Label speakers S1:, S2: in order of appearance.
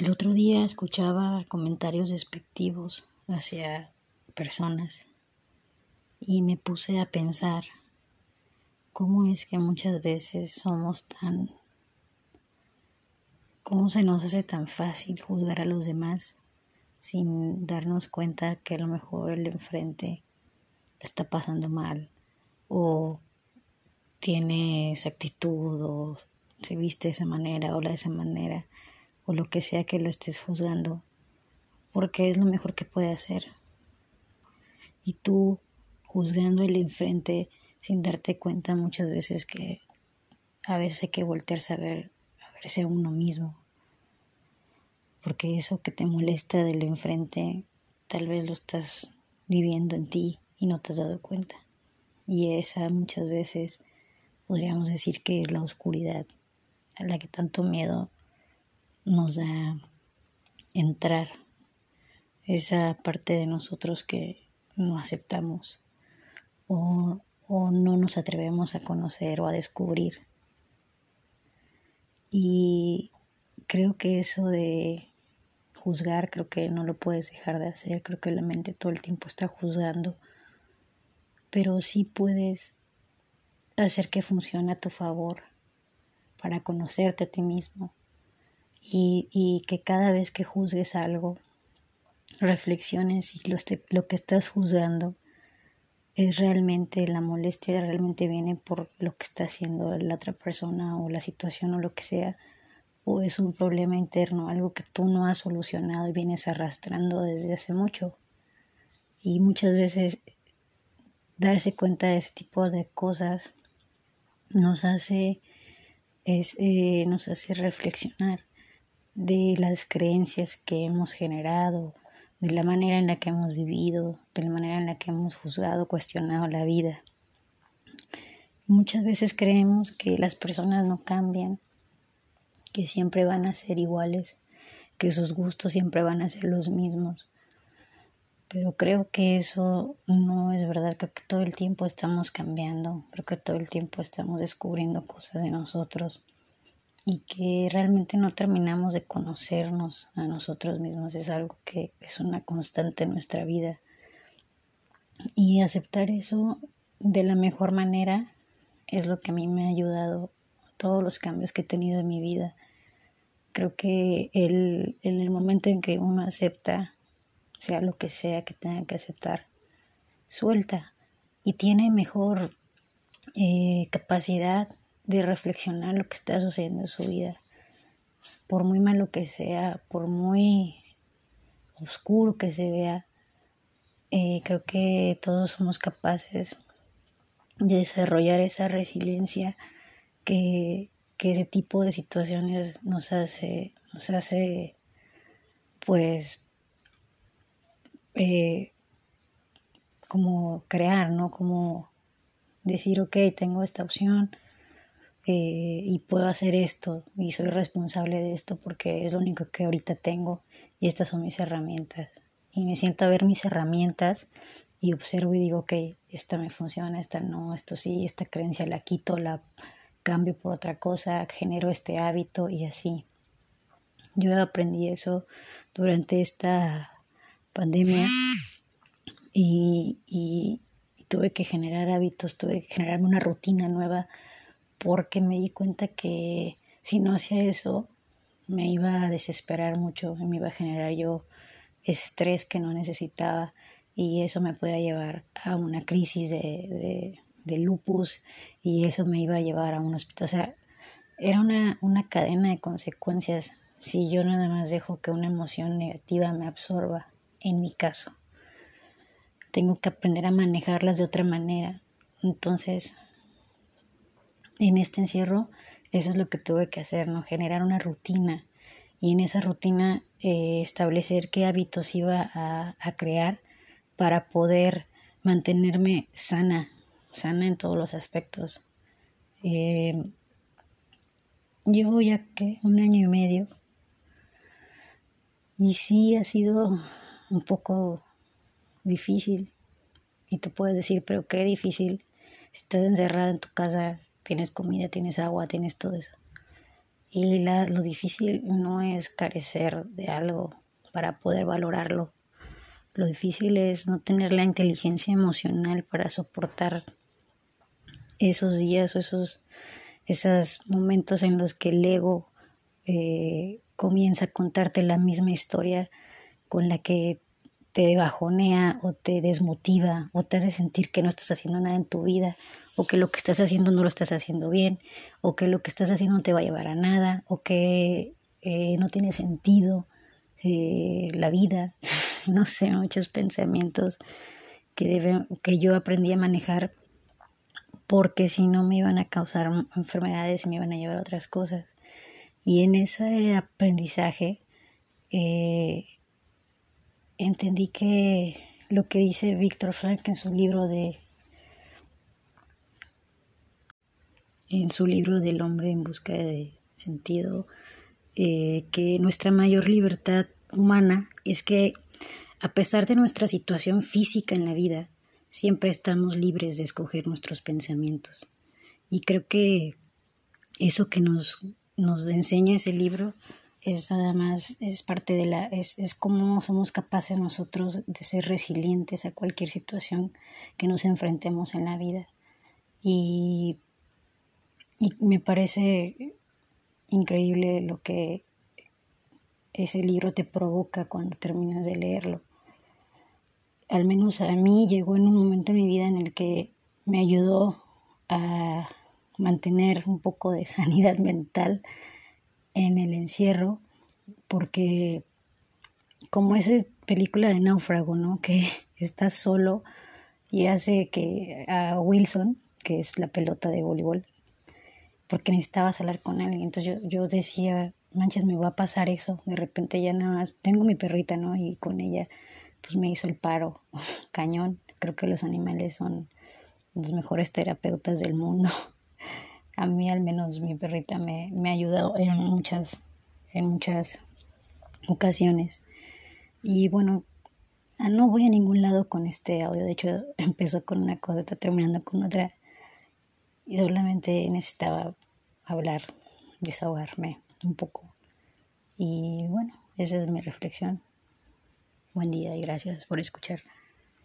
S1: El otro día escuchaba comentarios despectivos hacia personas y me puse a pensar cómo es que muchas veces somos tan... cómo se nos hace tan fácil juzgar a los demás sin darnos cuenta que a lo mejor el de enfrente está pasando mal o tiene esa actitud o se viste de esa manera o la de esa manera o lo que sea que lo estés juzgando, porque es lo mejor que puede hacer. Y tú juzgando el enfrente sin darte cuenta muchas veces que a veces hay que voltearse a ver, a verse a uno mismo. Porque eso que te molesta del enfrente, tal vez lo estás viviendo en ti y no te has dado cuenta. Y esa muchas veces podríamos decir que es la oscuridad a la que tanto miedo nos da entrar esa parte de nosotros que no aceptamos o, o, no nos atrevemos a conocer o a descubrir. Y creo que eso de juzgar, creo que no lo puedes dejar de hacer, creo que la mente todo el tiempo está juzgando, pero sí puedes hacer que funcione a tu favor para conocerte a ti mismo y, y que cada vez que juzgues algo, reflexiones si lo, lo que estás juzgando es realmente la molestia, realmente viene por lo que está haciendo la otra persona o la situación o lo que sea, o es un problema interno, algo que tú no has solucionado y vienes arrastrando desde hace mucho. Y muchas veces darse cuenta de ese tipo de cosas nos hace, es, eh, nos hace reflexionar de las creencias que hemos generado, de la manera en la que hemos vivido, de la manera en la que hemos juzgado, cuestionado la vida. Muchas veces creemos que las personas no cambian, que siempre van a ser iguales, que sus gustos siempre van a ser los mismos. Pero creo que eso no es verdad, creo que todo el tiempo estamos cambiando, creo que todo el tiempo estamos descubriendo cosas de nosotros y que realmente no terminamos de conocernos a nosotros mismos. Es algo que es una constante en nuestra vida. Y aceptar eso de la mejor manera es lo que a mí me ha ayudado todos los cambios que he tenido en mi vida. Creo que el, en el momento en que uno acepta, sea lo que sea que tenga que aceptar, suelta y tiene mejor eh, capacidad de reflexionar lo que está sucediendo en su vida. Por muy malo que sea, por muy oscuro que se vea, eh, creo que todos somos capaces de desarrollar esa resiliencia que, que ese tipo de situaciones nos hace, nos hace pues eh, como crear, ¿no? Como decir, ok, tengo esta opción, eh, y puedo hacer esto y soy responsable de esto porque es lo único que ahorita tengo y estas son mis herramientas. Y me siento a ver mis herramientas y observo y digo, ok, esta me funciona, esta no, esto sí, esta creencia la quito, la cambio por otra cosa, genero este hábito y así. Yo aprendí eso durante esta pandemia y, y, y tuve que generar hábitos, tuve que generar una rutina nueva porque me di cuenta que si no hacía eso me iba a desesperar mucho, me iba a generar yo estrés que no necesitaba y eso me podía llevar a una crisis de, de, lupus y eso me iba a llevar a un hospital. O sea, era una, una cadena de consecuencias si yo nada más dejo que una emoción negativa me absorba, en mi caso. Tengo que aprender a manejarlas de otra manera. Entonces, en este encierro eso es lo que tuve que hacer, ¿no? Generar una rutina y en esa rutina eh, establecer qué hábitos iba a, a, crear para poder mantenerme sana, sana en todos los aspectos. Eh, llevo ya que un año y medio y sí ha sido un poco difícil y tú puedes decir, pero qué difícil si estás encerrada en tu casa tienes comida, tienes agua, tienes todo eso. Y la, lo difícil no es carecer de algo para poder valorarlo. Lo difícil es no tener la inteligencia emocional para soportar esos días o esos, esos momentos en los que el ego eh, comienza a contarte la misma historia con la que te bajonea o te desmotiva o te hace sentir que no estás haciendo nada en tu vida o que lo que estás haciendo no lo estás haciendo bien o que lo que estás haciendo no te va a llevar a nada o que eh, no tiene sentido eh, la vida, no sé, muchos pensamientos que, debe, que yo aprendí a manejar porque si no me iban a causar enfermedades y me iban a llevar a otras cosas. Y en ese aprendizaje eh, entendí que lo que dice Víctor Frank en su libro de en su libro del hombre en busca de sentido eh, que nuestra mayor libertad humana es que a pesar de nuestra situación física en la vida siempre estamos libres de escoger nuestros pensamientos. Y creo que eso que nos nos enseña ese libro es además es parte de la es, es cómo somos capaces nosotros de ser resilientes a cualquier situación que nos enfrentemos en la vida. Y, y me parece increíble lo que ese libro te provoca cuando terminas de leerlo. Al menos a mí llegó en un momento en mi vida en el que me ayudó a mantener un poco de sanidad mental en el encierro, porque como esa película de náufrago, ¿no? Que está solo y hace que a Wilson, que es la pelota de voleibol, porque necesitaba hablar con él. Entonces yo, yo decía, manches, me va a pasar eso. De repente ya nada más, tengo mi perrita, ¿no? Y con ella, pues me hizo el paro, cañón. Creo que los animales son los mejores terapeutas del mundo. a mí al menos mi perrita me, me ha ayudado en muchas, en muchas ocasiones. Y bueno, ah, no voy a ningún lado con este audio. De hecho, empezó con una cosa, está terminando con otra. Y solamente necesitaba hablar, desahogarme un poco. Y bueno, esa es mi reflexión. Buen día y gracias por escuchar.